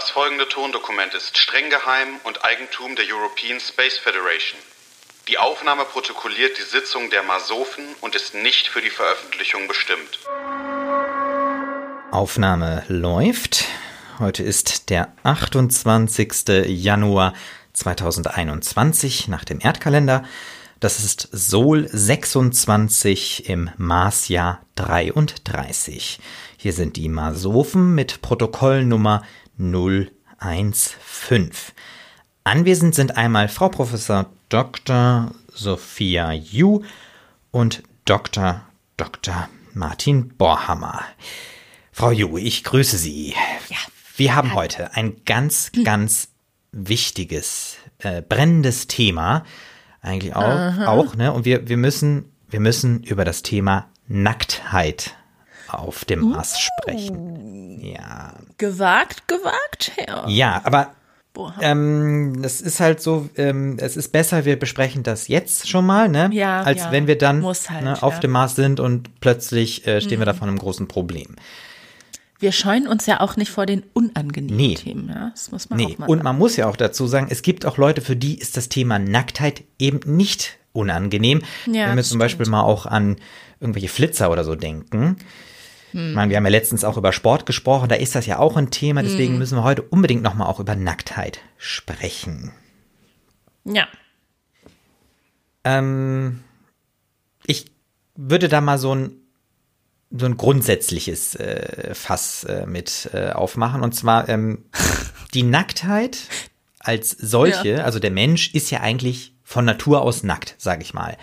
Das folgende Tondokument ist streng geheim und Eigentum der European Space Federation. Die Aufnahme protokolliert die Sitzung der Masofen und ist nicht für die Veröffentlichung bestimmt. Aufnahme läuft. Heute ist der 28. Januar 2021 nach dem Erdkalender. Das ist Sol 26 im Marsjahr 33. Hier sind die Masofen mit Protokollnummer 015. Anwesend sind einmal Frau Professor Dr. Sophia Yu und Dr. Dr. Martin Borhammer. Frau Yu, ich grüße Sie. Ja. Wir haben heute ein ganz, ganz wichtiges, äh, brennendes Thema. Eigentlich auch, auch, ne? Und wir, wir müssen, wir müssen über das Thema Nacktheit auf dem Mars sprechen. Ja. Gewagt, gewagt, ja. Ja, aber ähm, das ist halt so, ähm, es ist besser, wir besprechen das jetzt schon mal, ne? Ja, als ja. wenn wir dann halt, ne, auf ja. dem Mars sind und plötzlich äh, stehen mhm. wir da vor einem großen Problem. Wir scheuen uns ja auch nicht vor den unangenehmen Nee. Themen, ja. Das muss man Nee, auch mal und sagen. man muss ja auch dazu sagen, es gibt auch Leute, für die ist das Thema Nacktheit eben nicht unangenehm. Ja, Wenn wir zum Beispiel stimmt. mal auch an irgendwelche Flitzer oder so denken. Hm. Ich meine, wir haben ja letztens auch über Sport gesprochen, da ist das ja auch ein Thema, deswegen Hm. müssen wir heute unbedingt nochmal auch über Nacktheit sprechen. Ja. Ähm, ich würde da mal so ein, so ein grundsätzliches äh, Fass äh, mit äh, aufmachen. Und zwar ähm, die Nacktheit als solche, also der Mensch ist ja eigentlich von Natur aus nackt, sage ich mal.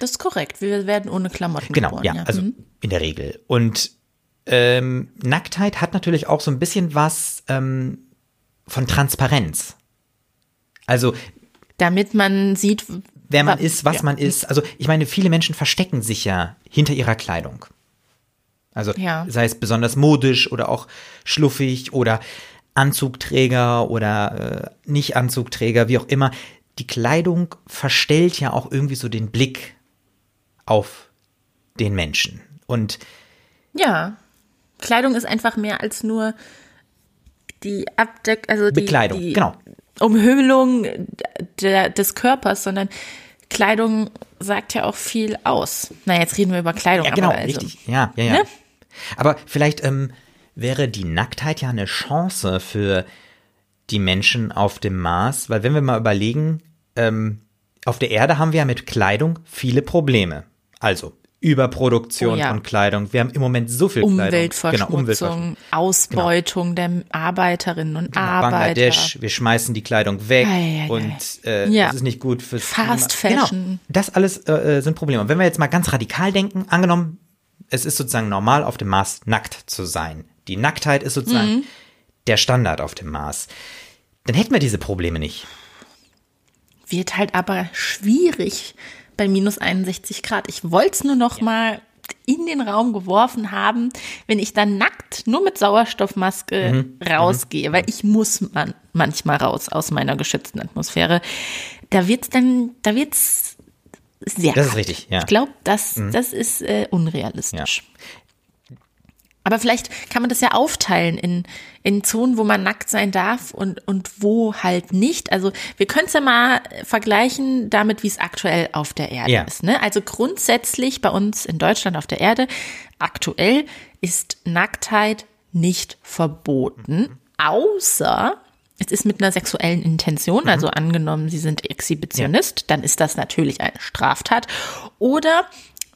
Das ist korrekt. Wir werden ohne Klamotten Genau, geboren. ja, also Mhm. in der Regel. Und ähm, Nacktheit hat natürlich auch so ein bisschen was ähm, von Transparenz. Also Damit man sieht, wer man ist, was ja. man ist. Also ich meine, viele Menschen verstecken sich ja hinter ihrer Kleidung. Also Ja. sei es besonders modisch oder auch schluffig oder Anzugträger oder äh, nicht Anzugträger, wie auch immer. Die Kleidung verstellt ja auch irgendwie so den Blick auf den Menschen. Und Ja. Kleidung ist einfach mehr als nur die Abdeck, also die, Bekleidung, die genau. Umhüllung der, des Körpers, sondern Kleidung sagt ja auch viel aus. Na, jetzt reden wir über Kleidung. Ja, genau, aber also, richtig. Ja, ja, ja. Ne? Aber vielleicht ähm, wäre die Nacktheit ja eine Chance für die Menschen auf dem Mars, weil wenn wir mal überlegen, ähm, auf der Erde haben wir ja mit Kleidung viele Probleme. Also Überproduktion Oh ja. von Kleidung. Wir haben im Moment so viel Kleidung. Umweltverschmutzung, Genau, Umweltverschmutzung. Ausbeutung der Arbeiterinnen und Arbeiter. Bangladesch, wir schmeißen die Kleidung weg Ei, ei, ei. und äh, Ja. das ist nicht gut fürs Fast Klima. Fashion. Genau, das alles äh, äh, sind Probleme. Und wenn wir jetzt mal ganz radikal denken, angenommen, es ist sozusagen normal, auf dem Mars nackt zu sein. Die Nacktheit ist sozusagen Mhm. der Standard auf dem Mars. Dann hätten wir diese Probleme nicht. Wird halt aber schwierig bei minus 61 Grad. Ich wollte es nur noch mal in den Raum geworfen haben, wenn ich dann nackt nur mit Sauerstoffmaske Mhm. rausgehe, weil ich muss man manchmal raus aus meiner geschützten Atmosphäre. Da wird's dann, da wird's sehr. Das ist richtig, ja. Mhm. Ich glaube, das, das ist äh, unrealistisch. Aber vielleicht kann man das ja aufteilen in, in Zonen, wo man nackt sein darf und, und wo halt nicht. Also wir können es ja mal vergleichen damit, wie es aktuell auf der Erde Ja. ist. Ne? Also grundsätzlich bei uns in Deutschland auf der Erde, aktuell ist Nacktheit nicht verboten, außer es ist mit einer sexuellen Intention, also angenommen, Sie sind Exhibitionist, dann ist das natürlich eine Straftat. Oder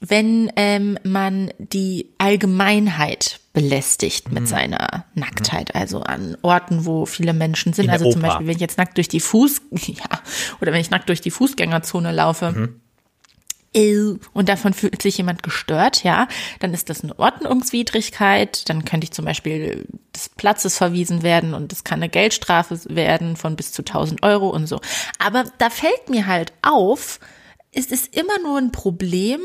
wenn ähm, man die Allgemeinheit belästigt Mhm. mit seiner Nacktheit, also an Orten, wo viele Menschen sind. In Also zum. Beispiel, wenn ich jetzt nackt durch die Fuß, ja, oder wenn ich nackt durch die Fußgängerzone laufe. Mhm. Und davon fühlt sich jemand gestört, ja, dann ist das eine Ordnungswidrigkeit. Dann könnte ich zum Beispiel des Platzes verwiesen werden und es kann eine Geldstrafe werden von bis zu 1000 Euro und so. Aber da fällt mir halt auf, es ist immer nur ein Problem,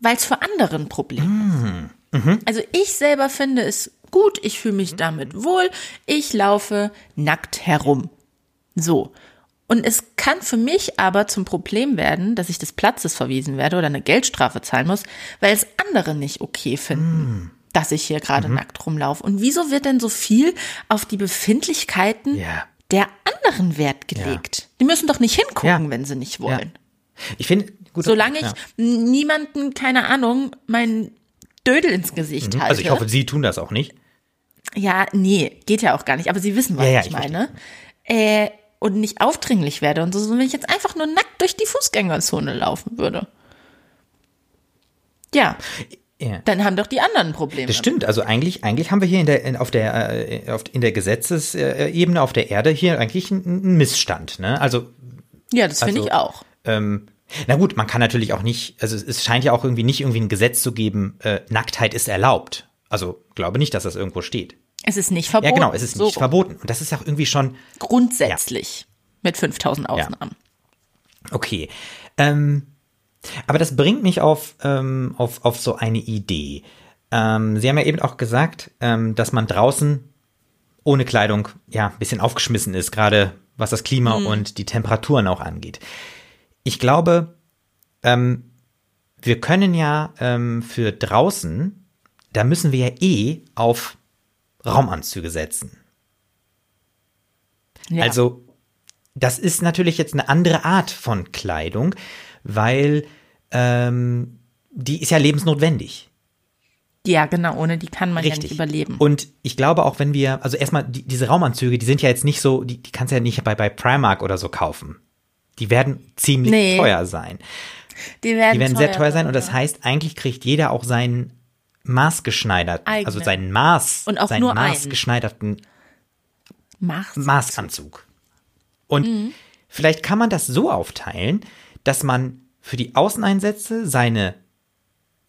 weil es für andere ein Problem ist. Also ich selber finde es gut, ich fühle mich damit wohl, ich laufe nackt herum. So. Und es kann für mich aber zum Problem werden, dass ich des Platzes verwiesen werde oder eine Geldstrafe zahlen muss, weil es andere nicht okay finden. dass ich hier Mhm. gerade nackt rumlaufe. Und wieso wird denn so viel auf die Befindlichkeiten Ja. der anderen Wert gelegt? Die müssen doch nicht hingucken, Ja. wenn sie nicht wollen. Ich finde. Solange ich ja. niemanden, keine Ahnung, meinen Dödel ins Gesicht halte. Also ich hoffe, Sie tun das auch nicht. Ja, nee, geht ja auch gar nicht. Aber Sie wissen, was Ja, ja, ich ich meine. Äh, und nicht aufdringlich werde und so, sondern wenn ich jetzt einfach nur nackt durch die Fußgängerzone laufen würde. Ja, Ja. dann haben doch die anderen Probleme. Das stimmt. Also eigentlich, eigentlich haben wir hier in der, in, auf der, äh, auf, in der Gesetzesebene auf der Erde hier eigentlich einen, einen Missstand. Ne? Also Ja, das finde Also- ich auch. Ähm, na gut, man kann natürlich auch nicht, also es- scheint ja auch irgendwie nicht irgendwie ein Gesetz zu geben, äh, Nacktheit ist erlaubt. Also glaube nicht, dass das irgendwo steht. Es ist nicht verboten. Ja, genau, es ist So nicht verboten. Und das ist auch irgendwie schon Grundsätzlich. Mit 5000 Ausnahmen. okay. Ähm, aber das bringt mich auf, ähm, auf, auf so eine Idee. Ähm, Sie haben ja eben auch gesagt, ähm, dass man draußen ohne Kleidung ja ein bisschen aufgeschmissen ist, gerade was das Klima und die Temperaturen auch angeht. Ich glaube, ähm, wir können ja ähm, für draußen, da müssen wir ja eh auf Raumanzüge setzen. Ja. Also, das ist natürlich jetzt eine andere Art von Kleidung, weil ähm, die ist ja lebensnotwendig. ja, genau, ohne die kann man ja Richtig. nicht überleben. Und ich glaube auch, wenn wir, also erstmal, die, diese Raumanzüge, die sind ja jetzt nicht so, die, die kannst du ja nicht bei, bei Primark oder so kaufen. Die werden ziemlich Nee. teuer sein. die werden, Die werden sehr teuer sein und das heißt, eigentlich kriegt jeder auch seinen maßgeschneiderten, Eigenen. also seinen Maß, Und auch seinen nur maßgeschneiderten Mach's. Maßanzug. Und Mhm. vielleicht kann man das so aufteilen, dass man für die Außeneinsätze seine,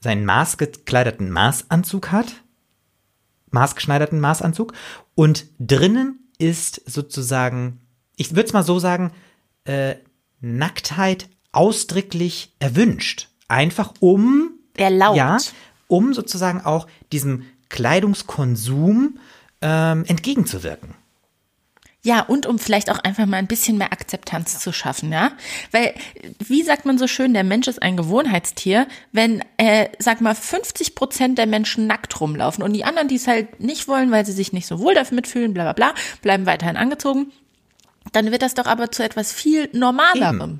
seinen maßgekleiderten Maßanzug hat, maßgeschneiderten Maßanzug, und drinnen ist sozusagen, ich würde es mal so sagen, äh, Nacktheit ausdrücklich erwünscht. Einfach um Erlaubt. ja, um sozusagen auch diesem Kleidungskonsum ähm, entgegenzuwirken. Ja, und um vielleicht auch einfach mal ein bisschen mehr Akzeptanz zu schaffen, ja? Weil, wie sagt man so schön, der Mensch ist ein Gewohnheitstier. Wenn, äh, sag mal, 50 Prozent der Menschen nackt rumlaufen und die anderen, die es halt nicht wollen, weil sie sich nicht so wohl damit fühlen, bla bla bla, bleiben weiterhin angezogen, dann wird das doch aber zu etwas viel Normalerem.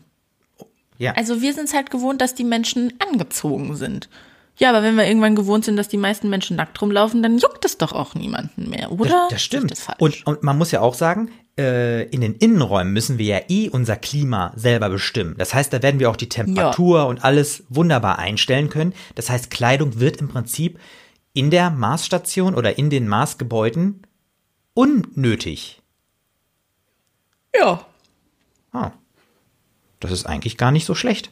Ja. Also wir sind es halt gewohnt, dass die Menschen angezogen sind. Ja, aber wenn wir irgendwann gewohnt sind, dass die meisten Menschen nackt rumlaufen, dann juckt es doch auch niemanden mehr, oder? Das, das stimmt. Das und, und man muss ja auch sagen, äh, in den Innenräumen müssen wir ja eh unser Klima selber bestimmen. Das heißt, da werden wir auch die Temperatur und alles wunderbar einstellen können. Das heißt, Kleidung wird im Prinzip in der Maßstation oder in den Maßgebäuden unnötig. Ja. Ah. Das ist eigentlich gar nicht so schlecht.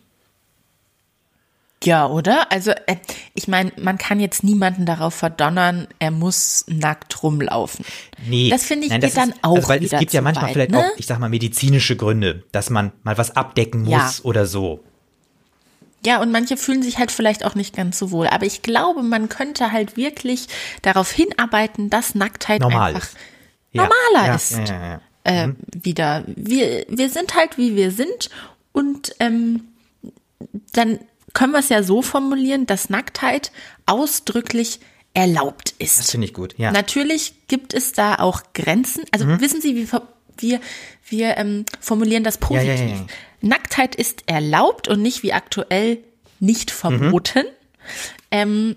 Ja, oder? Also, äh, ich meine, man kann jetzt niemanden darauf verdonnern, er muss nackt rumlaufen. Nee, Das finde ich nein, geht dann auch also, weil es gibt ja manchmal weit, vielleicht ne? auch, ich sag mal, medizinische Gründe, dass man mal was abdecken muss Ja. oder so. Ja, und manche fühlen sich halt vielleicht auch nicht ganz so wohl. Aber ich glaube, man könnte halt wirklich darauf hinarbeiten, dass Nacktheit Normal einfach ist. Ja, normaler ja, ist. Ja, Äh, wieder. Wir, wir sind halt, wie wir sind. Und ähm, dann können wir es ja so formulieren, dass Nacktheit ausdrücklich erlaubt ist. Das finde ich gut, ja. Natürlich gibt es da auch Grenzen. Also Mhm. wissen Sie, wie ver- wir, wir ähm, formulieren das positiv. ja, ja, ja. Nacktheit ist erlaubt und nicht wie aktuell nicht verboten. Ähm,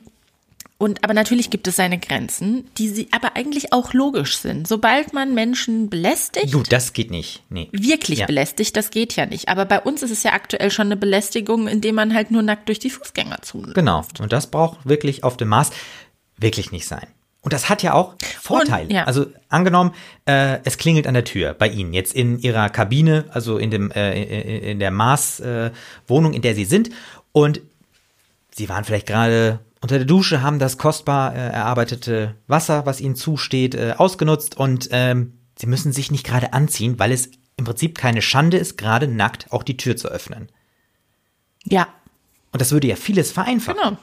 und aber natürlich gibt es seine Grenzen, die sie aber eigentlich auch logisch sind. Sobald man Menschen belästigt, Du, das geht nicht. Nee. wirklich Ja. belästigt, das geht ja nicht. Aber bei uns ist es ja aktuell schon eine Belästigung, indem man halt nur nackt durch die Fußgängerzone Genau. Und das braucht wirklich auf dem Maß wirklich nicht sein. Und das hat ja auch Vorteile. ja. Also angenommen, äh, es klingelt an der Tür bei Ihnen, jetzt in Ihrer Kabine, also in dem äh, in der Maßwohnung, äh, Wohnung, in der Sie sind. Und Sie waren vielleicht gerade unter der Dusche, haben das kostbar äh, erarbeitete Wasser, was Ihnen zusteht, äh, ausgenutzt und ähm, Sie müssen sich nicht gerade anziehen, weil es im Prinzip keine Schande ist, gerade nackt auch die Tür zu öffnen. Ja, Und das würde ja vieles vereinfachen. Genau.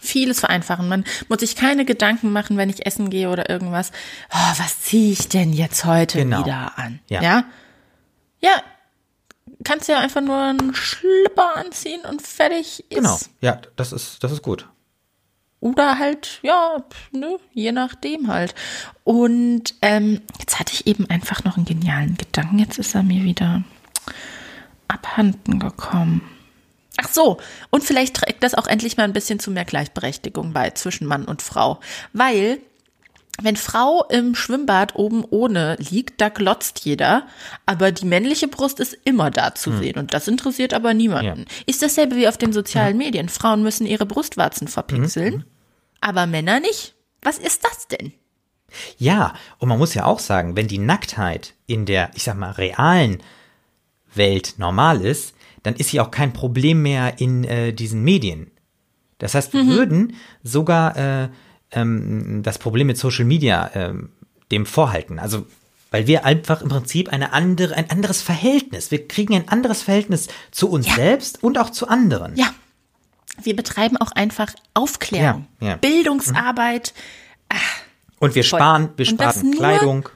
Vieles vereinfachen. Man muss sich keine Gedanken machen, wenn ich essen gehe oder irgendwas. Oh, was ziehe ich denn jetzt heute Genau. wieder an? Ja. ja. Ja. Kannst ja einfach nur einen Schlipper anziehen und fertig ist. Genau, ja, das ist, das ist gut. Oder halt, ja, ne, je nachdem halt. Und ähm, jetzt hatte ich eben einfach noch einen genialen Gedanken. Jetzt ist er mir wieder abhanden gekommen. Ach so, und vielleicht trägt das auch endlich mal ein bisschen zu mehr Gleichberechtigung bei zwischen Mann und Frau. Weil, wenn Frau im Schwimmbad oben ohne liegt, da glotzt jeder, aber die männliche Brust ist immer da zu sehen und das interessiert aber niemanden. Ja. Ist dasselbe wie auf den sozialen Medien. Frauen müssen ihre Brustwarzen verpixeln, aber Männer nicht. Was ist das denn? Ja, und man muss ja auch sagen, wenn die Nacktheit in der, ich sag mal, realen Welt normal ist, dann ist sie auch kein Problem mehr in äh, diesen Medien. Das heißt, wir würden sogar äh, ähm, das Problem mit Social Media ähm, dem vorhalten. Also weil wir einfach im Prinzip eine andere, ein anderes Verhältnis, wir kriegen ein anderes Verhältnis zu uns Ja. selbst und auch zu anderen. Ja, wir betreiben auch einfach Aufklärung, Ja, ja. Bildungsarbeit. Und wir Voll. sparen, wir sparen nur- Kleidung.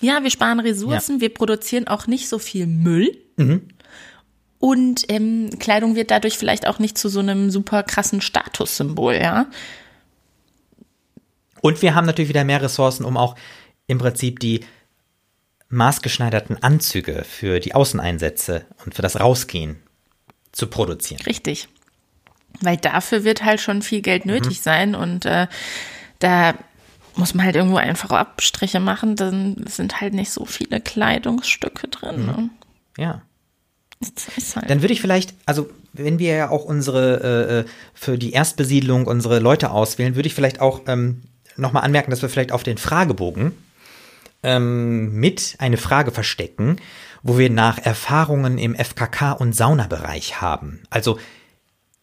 Ja, wir sparen Ressourcen, wir produzieren auch nicht so viel Müll. Und ähm, Kleidung wird dadurch vielleicht auch nicht zu so einem super krassen Statussymbol, ja. Und wir haben natürlich wieder mehr Ressourcen, um auch im Prinzip die maßgeschneiderten Anzüge für die Außeneinsätze und für das Rausgehen zu produzieren. Richtig. Weil dafür wird halt schon viel Geld nötig sein und äh, da muss man halt irgendwo einfach Abstriche machen, dann sind halt nicht so viele Kleidungsstücke drin. Ne? Ja. Halt. Dann würde ich vielleicht, also wenn wir ja auch unsere, äh, äh, für die Erstbesiedlung unsere Leute auswählen, würde ich vielleicht auch ähm, nochmal anmerken, dass wir vielleicht auf den Fragebogen ähm, mit eine Frage verstecken, wo wir nach Erfahrungen im FKK- und Saunabereich haben. Also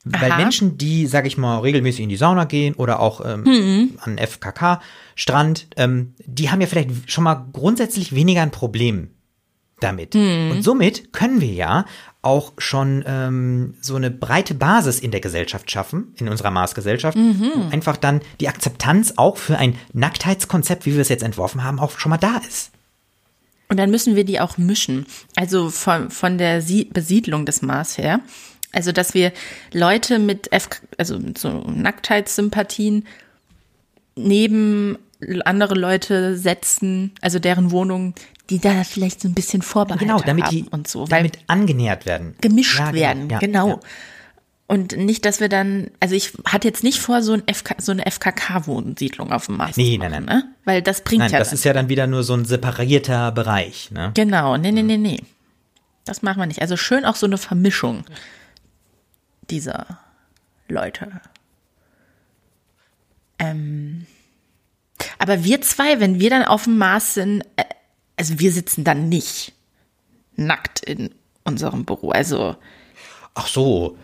weil Aha. Menschen, die, sag ich mal, regelmäßig in die Sauna gehen oder auch ähm, an FKK-Strand, ähm, die haben ja vielleicht schon mal grundsätzlich weniger ein Problem damit. Und somit können wir ja auch schon ähm, so eine breite Basis in der Gesellschaft schaffen, in unserer Maßgesellschaft, wo einfach dann die Akzeptanz auch für ein Nacktheitskonzept, wie wir es jetzt entworfen haben, auch schon mal da ist. Und dann müssen wir die auch mischen. Also von, von der Sie Besiedlung des Mars her. Also, dass wir Leute mit, F also mit so Nacktheitssympathien neben andere Leute setzen, also deren Wohnungen, die da vielleicht so ein bisschen Vorbehalte Genau, damit haben die und so, damit angenähert werden. gemischt Ja, genau, werden, ja, genau. ja. Und nicht, dass wir dann, also ich hatte jetzt nicht vor, so, ein FK, so eine FKK-Wohnsiedlung auf dem Mars Nee, zu nein, machen, nein. Ne? Weil das bringt Nein, ja das dann. ist ja dann wieder nur so ein separierter Bereich. Ne? Genau, nee, nee, nee, nee. Das machen wir nicht. Also schön auch so eine Vermischung dieser Leute. Ähm, aber wir zwei, wenn wir dann auf dem Mars sind, äh, also wir sitzen dann nicht nackt in unserem Büro. Also Ach so,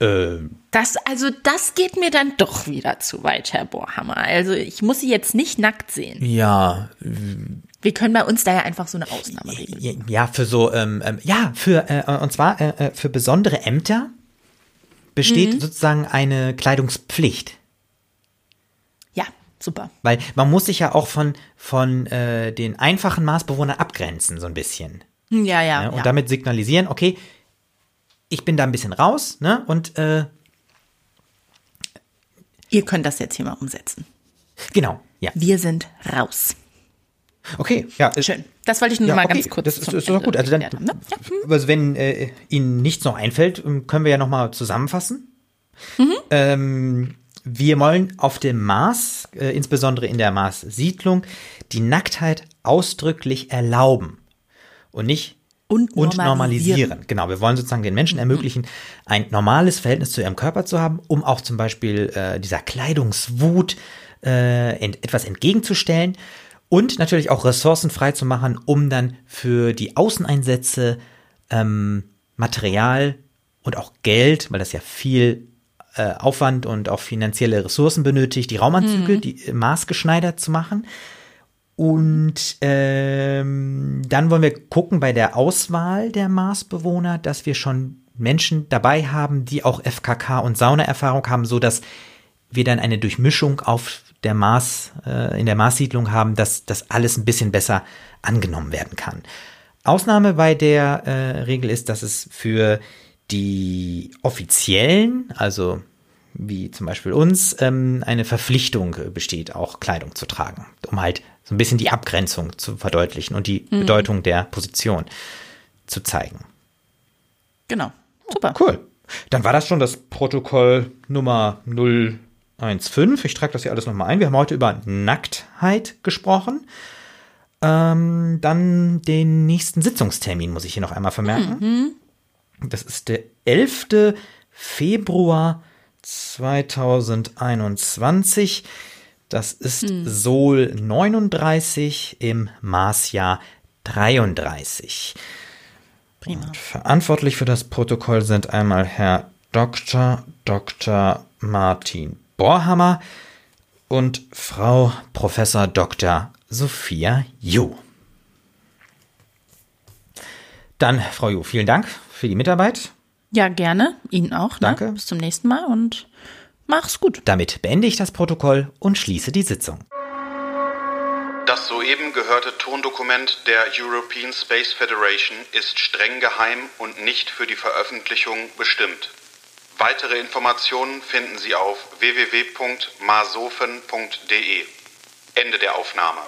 äh, das, also das geht mir dann doch wieder zu weit, Herr Bohrhammer. Also ich muss sie jetzt nicht nackt sehen. ja, Wir können bei uns da ja einfach so eine Ausnahme regeln. ja, für so, ähm, ähm, ja, für, äh, und zwar äh, äh, für besondere Ämter besteht sozusagen eine Kleidungspflicht. Super. Weil man muss sich ja auch von, von äh, den einfachen Marsbewohnern abgrenzen, so ein bisschen. Ja, ja, Ne? Und ja. damit signalisieren, okay, ich bin da ein bisschen raus, ne? Und äh, Ihr könnt das jetzt hier mal umsetzen. genau, ja. Wir sind raus. Okay, ja. äh, Schön. Das wollte ich nur Ja, mal okay, ganz kurz das ist, ist doch gut. Also dann, ne? ja. hm. also wenn äh, Ihnen nichts noch einfällt, ähm, können wir ja noch mal zusammenfassen. Mhm. Ähm, wir wollen auf dem Mars, äh, insbesondere in der Mars-Siedlung, die Nacktheit ausdrücklich erlauben und nicht Und und normalisieren. normalisieren. Genau, wir wollen sozusagen den Menschen ermöglichen, ein normales Verhältnis zu ihrem Körper zu haben, um auch zum Beispiel äh, dieser Kleidungswut äh, ent etwas entgegenzustellen und natürlich auch Ressourcen frei zu machen, um dann für die Außeneinsätze ähm, Material und auch Geld, weil das ja viel äh, Aufwand und auch finanzielle Ressourcen benötigt, die Raumanzüge, die äh, maßgeschneidert zu machen. Und ähm, dann wollen wir gucken bei der Auswahl der Marsbewohner, dass wir schon Menschen dabei haben, die auch FKK und Saunaerfahrung haben, so dass wir dann eine Durchmischung auf der Mars, äh, in der Marssiedlung haben, dass das alles ein bisschen besser angenommen werden kann. Ausnahme bei der äh, Regel ist, dass es für die offiziellen, also wie zum Beispiel uns, ähm, eine Verpflichtung besteht, auch Kleidung zu tragen, um halt so ein bisschen die Abgrenzung zu verdeutlichen und die mhm. Bedeutung der Position zu zeigen. Genau. Super. Cool. Dann war das schon das Protokoll Nummer 015. Ich trage das hier alles nochmal ein. Wir haben heute über Nacktheit gesprochen. Ähm, dann den nächsten Sitzungstermin muss ich hier noch einmal vermerken. Mhm. Das ist der 11. Februar 2021. Das ist hm. Sol 39 im Marsjahr 33. Prima. Und verantwortlich für das Protokoll sind einmal Herr Dr. Dr. Martin Borhammer und Frau Professor Dr. Sophia Ju. Dann, Frau Ju, vielen Dank für die Mitarbeit. Ja, gerne. Ihnen auch. Ne? Danke. Bis zum nächsten Mal und mach's gut. Damit beende ich das Protokoll und schließe die Sitzung. Das soeben gehörte Tondokument der European Space Federation ist streng geheim und nicht für die Veröffentlichung bestimmt. Weitere Informationen finden Sie auf www.masofen.de. Ende der Aufnahme.